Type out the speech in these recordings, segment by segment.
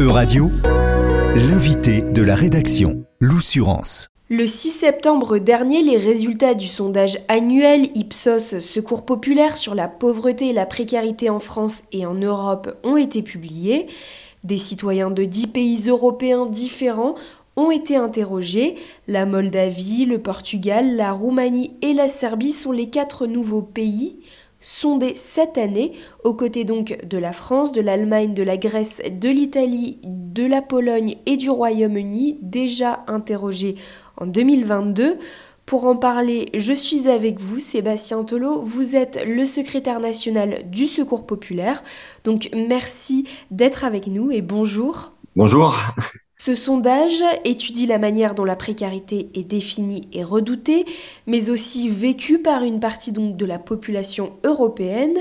E-Radio, l'invité de la rédaction, l'Oussurance. Le 6 septembre dernier, les résultats du sondage annuel Ipsos Secours populaire sur la pauvreté et la précarité en France et en Europe ont été publiés. Des citoyens de 10 pays européens différents ont été interrogés. La Moldavie, le Portugal, la Roumanie et la Serbie sont les quatre nouveaux pays sondés cette année, aux côtés donc de la France, de l'Allemagne, de la Grèce, de l'Italie, de la Pologne et du Royaume-Uni, déjà interrogés en 2022. Pour en parler, je suis avec vous, Sébastien Tolo. Vous êtes le secrétaire national du Secours populaire. Donc merci d'être avec nous et bonjour. Bonjour. Ce sondage étudie la manière dont la précarité est définie et redoutée, mais aussi vécue par une partie de la population européenne.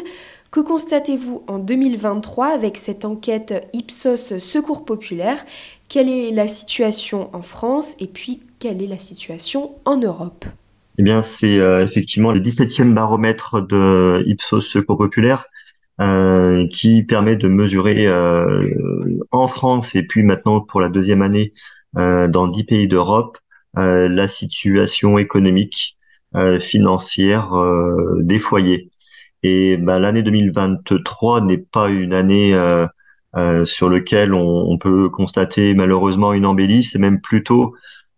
Que constatez-vous en 2023 avec cette enquête Ipsos Secours Populaire? Quelle est la situation en France et puis quelle est la situation en Europe? Eh bien, c'est euh, effectivement le 17e baromètre de Ipsos Secours Populaire euh, qui permet de mesurer euh, en France et puis maintenant pour la deuxième année euh, dans dix pays d'Europe la situation économique, financière des foyers. Et ben, l'année 2023 n'est pas une année sur laquelle on, on, peut constater malheureusement une embellie, c'est même plutôt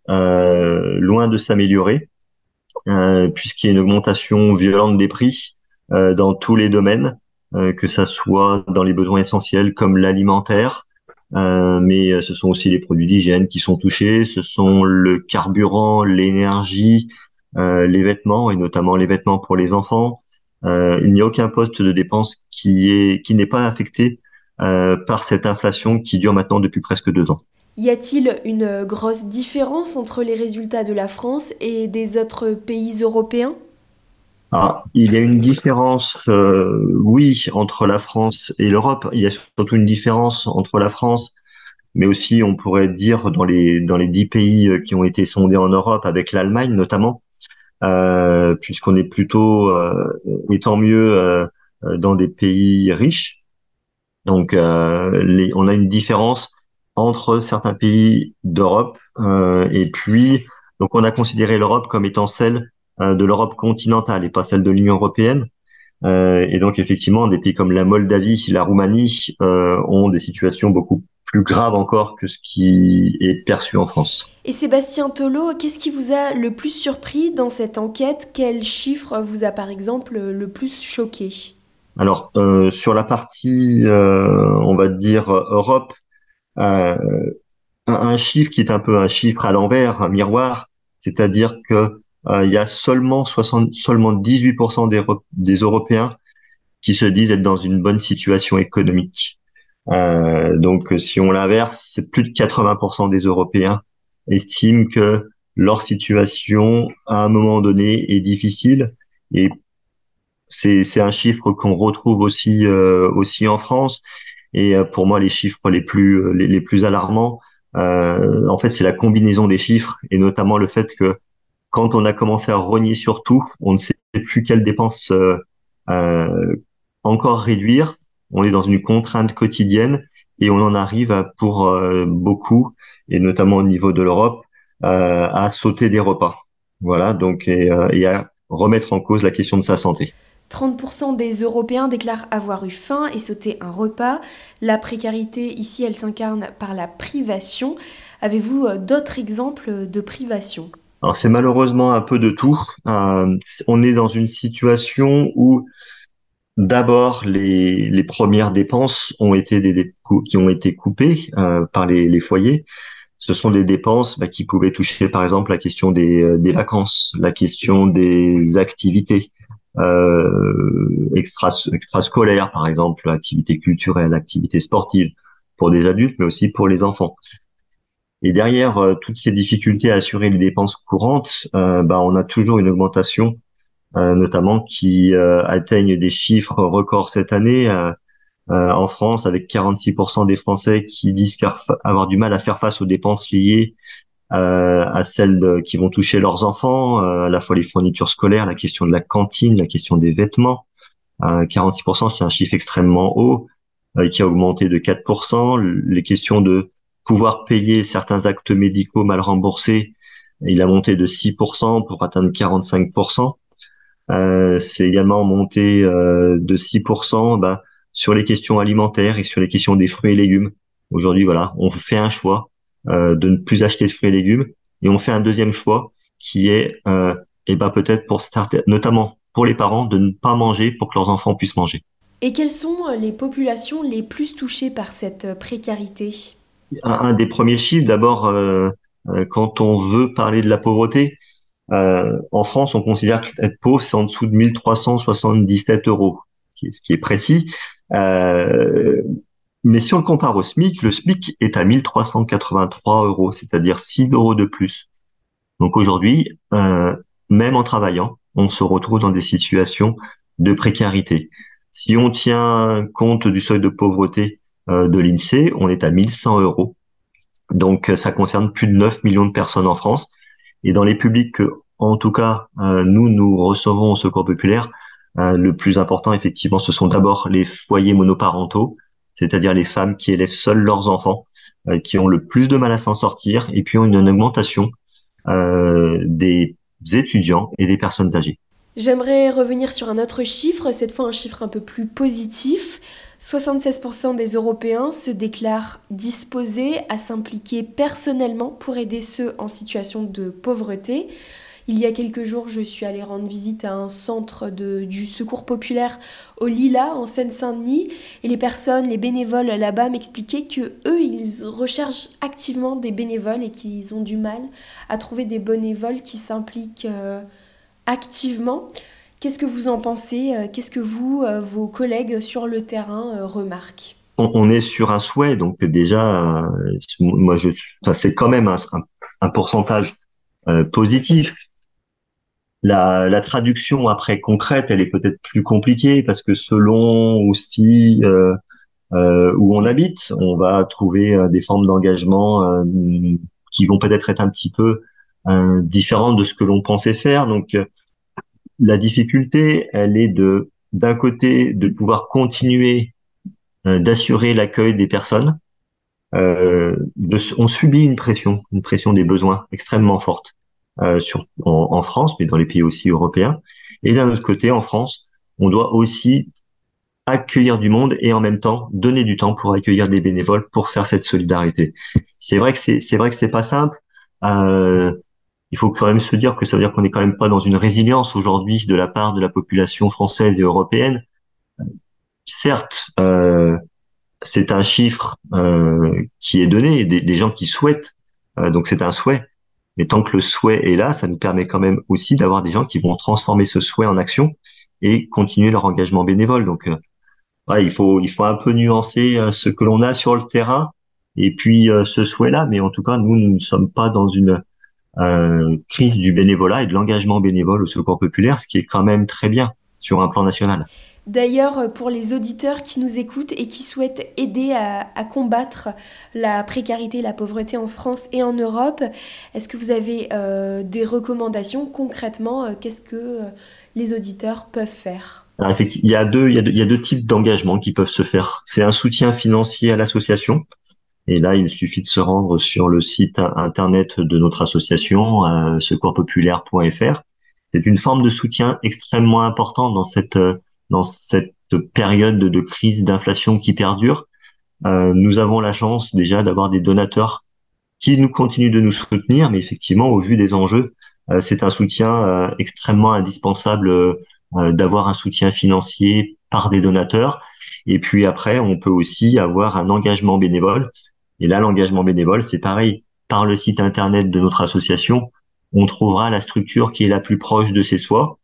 loin de s'améliorer, puisqu'il y a une augmentation violente des prix dans tous les domaines. Euh, que ça soit dans les besoins essentiels comme l'alimentaire, euh, mais euh, ce sont aussi les produits d'hygiène qui sont touchés, ce sont le carburant, l'énergie, les vêtements et notamment les vêtements pour les enfants. il n'y a aucun poste de dépense qui est qui n'est pas affecté par cette inflation qui dure maintenant depuis presque deux ans. Y a-t-il une grosse différence entre les résultats de la France et des autres pays européens? Ah, il y a une différence, euh, oui, entre la France et l'Europe. Il y a surtout une différence entre la France, mais aussi, on pourrait dire, dans les dans les dix pays euh, qui ont été sondés en Europe, avec l'Allemagne notamment, euh, puisqu'on est plutôt, euh, et tant mieux, euh, dans des pays riches. Donc, les, on a une différence entre certains pays d'Europe et puis, donc, on a considéré l'Europe comme étant celle euh, de l'Europe continentale et pas celle de l'Union européenne. Euh, et donc effectivement, des pays comme la Moldavie, la Roumanie euh, ont des situations beaucoup plus graves encore que ce qui est perçu en France. Et Sébastien Tolo, qu'est-ce qui vous a le plus surpris dans cette enquête? Quel chiffre vous a par exemple le plus choqué? Alors euh, sur la partie, euh, on va dire Europe, euh, un, un, chiffre qui est un peu un chiffre à l'envers, un miroir, c'est-à-dire que euh, il y a seulement 60, seulement 18% des, des Européens qui se disent être dans une bonne situation économique. Euh, donc, si on l'inverse, c'est plus de 80% des Européens estiment que leur situation, à un moment donné, est difficile. Et c'est, c'est un chiffre qu'on retrouve aussi, euh, aussi en France. Et euh, pour moi, les chiffres les plus, les, les plus alarmants, euh, en fait, c'est la combinaison des chiffres et notamment le fait que quand on a commencé à rogner sur tout, on ne sait plus quelles dépenses euh, euh, encore réduire. On est dans une contrainte quotidienne et on en arrive à, pour euh, beaucoup, et notamment au niveau de l'Europe, euh, à sauter des repas. Voilà, donc et, euh, et, à remettre en cause la question de sa santé. 30% des Européens déclarent avoir eu faim et sauter un repas. La précarité, ici, elle s'incarne par la privation. Avez-vous d'autres exemples de privation? Alors c'est malheureusement un peu de tout. Euh, on est dans une situation où d'abord les, premières dépenses ont été qui ont été coupées euh, par les, foyers. Ce sont des dépenses bah, qui pouvaient toucher par exemple la question des, euh, vacances, la question des activités extra, extrascolaires par exemple, activités culturelles, activités sportives pour des adultes mais aussi pour les enfants. Et derrière euh, toutes ces difficultés à assurer les dépenses courantes, euh, bah, on a toujours une augmentation, euh, notamment qui atteigne des chiffres records cette année. en France, avec 46% des Français qui disent avoir du mal à faire face aux dépenses liées à celles qui vont toucher leurs enfants, à la fois les fournitures scolaires, la question de la cantine, la question des vêtements. 46%, c'est un chiffre extrêmement haut. qui a augmenté de 4%. Les questions de pouvoir payer certains actes médicaux mal remboursés, il a monté de 6% pour atteindre 45%. Euh, c'est également monté euh, de 6% bah, sur les questions alimentaires et sur les questions des fruits et légumes. Aujourd'hui, voilà, on fait un choix euh, de ne plus acheter de fruits et légumes et on fait un deuxième choix qui est, euh, et ben peut-être pour notamment pour les parents, de ne pas manger pour que leurs enfants puissent manger. Et quelles sont les populations les plus touchées par cette précarité? Un, des premiers chiffres, d'abord, euh, quand on veut parler de la pauvreté, euh, en France, on considère qu'être pauvre, c'est en dessous de 1377 euros, ce qui est précis. Euh, mais si on le compare au SMIC, le SMIC est à 1383 euros, c'est-à-dire 6 euros de plus. Donc aujourd'hui, euh, même en travaillant, on se retrouve dans des situations de précarité. Si on tient compte du seuil de pauvreté euh, de l'INSEE, on est à 1100 euros. Donc ça concerne plus de 9 millions de personnes en France. Et dans les publics que, en tout cas, euh, nous, nous recevons au secours populaire, euh, le plus important, effectivement, ce sont d'abord les foyers monoparentaux, c'est-à-dire les femmes qui élèvent seules leurs enfants, euh, qui ont le plus de mal à s'en sortir, et puis ont une, augmentation des étudiants et des personnes âgées. J'aimerais revenir sur un autre chiffre, cette fois un chiffre un peu plus positif. 76% des Européens se déclarent disposés à s'impliquer personnellement pour aider ceux en situation de pauvreté. Il y a quelques jours, je suis allée rendre visite à un centre du secours populaire au Lila, en Seine-Saint-Denis, et les personnes, les bénévoles là-bas m'expliquaient que eux, ils recherchent activement des bénévoles et qu'ils ont du mal à trouver des bénévoles qui s'impliquent euh, activement. Qu'est-ce que vous en pensez euh, Qu'est-ce que vous, euh, vos collègues sur le terrain remarquent? On, est sur un souhait, donc déjà, moi, je, c'est quand même un, pourcentage positif la, traduction après concrète, elle est peut-être plus compliquée parce que selon aussi euh, euh, où on habite, on va trouver euh, des formes d'engagement euh, qui vont peut-être être un petit peu euh, différentes de ce que l'on pensait faire. Donc la difficulté, elle est de d'un côté de pouvoir continuer d'assurer l'accueil des personnes. De, on subit une pression, une pression des besoins extrêmement forte. Euh, sur, en, France, mais dans les pays aussi européens. Et d'un autre côté, en France, on doit aussi accueillir du monde et en même temps donner du temps pour accueillir des bénévoles pour faire cette solidarité. C'est vrai que c'est c'est vrai que c'est pas simple. Euh, il faut quand même se dire que ça veut dire qu'on n'est quand même pas dans une résilience aujourd'hui de la part de la population française et européenne. Certes, euh, c'est un chiffre euh, qui est donné, des, des gens qui souhaitent, euh, donc c'est un souhait. Mais tant que le souhait est là, ça nous permet quand même aussi d'avoir des gens qui vont transformer ce souhait en action et continuer leur engagement bénévole. Donc, euh, il faut il faut un peu nuancer euh, ce que l'on a sur le terrain et puis euh, ce souhait-là. Mais en tout cas, nous, nous ne sommes pas dans une crise du bénévolat et de l'engagement bénévole au secours populaire, ce qui est quand même très bien sur un plan national. D'ailleurs, euh, pour les auditeurs qui nous écoutent et qui souhaitent aider à, combattre la précarité, la pauvreté en France et en Europe, est-ce que vous avez euh, des recommandations concrètement euh, Qu'est-ce que les auditeurs peuvent faire? Il y, a deux, il, y a deux, types d'engagements qui peuvent se faire. C'est un soutien financier à l'association. Et là, il suffit de se rendre sur le site internet de notre association, secourspopulaire.fr. C'est une forme de soutien extrêmement important dans cette dans cette période de crise d'inflation qui perdure. Euh, nous avons la chance déjà d'avoir des donateurs qui nous continuent de nous soutenir, mais effectivement, au vu des enjeux, euh, c'est un soutien euh, extrêmement indispensable d'avoir un soutien financier par des donateurs. Et puis après, on peut aussi avoir un engagement bénévole. Et là, l'engagement bénévole, c'est pareil. Par le site internet de notre association, on trouvera la structure qui est la plus proche de ses soins.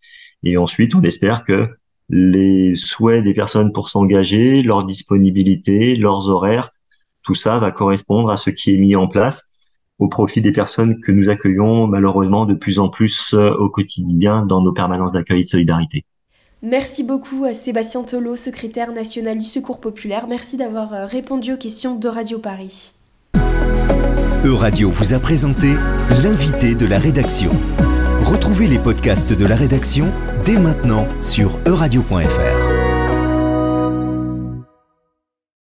Et ensuite, on espère que les souhaits des personnes pour s'engager, leur disponibilité, leurs horaires, tout ça va correspondre à ce qui est mis en place au profit des personnes que nous accueillons malheureusement de plus en plus euh, au quotidien dans nos permanences d'accueil et de solidarité. Merci beaucoup à Sébastien Tolo, secrétaire national du Secours populaire. Merci d'avoir euh, répondu aux questions de Radio Paris. Euradio vous a présenté l'invité de la rédaction. Retrouvez les podcasts de la rédaction dès maintenant sur euradio.fr.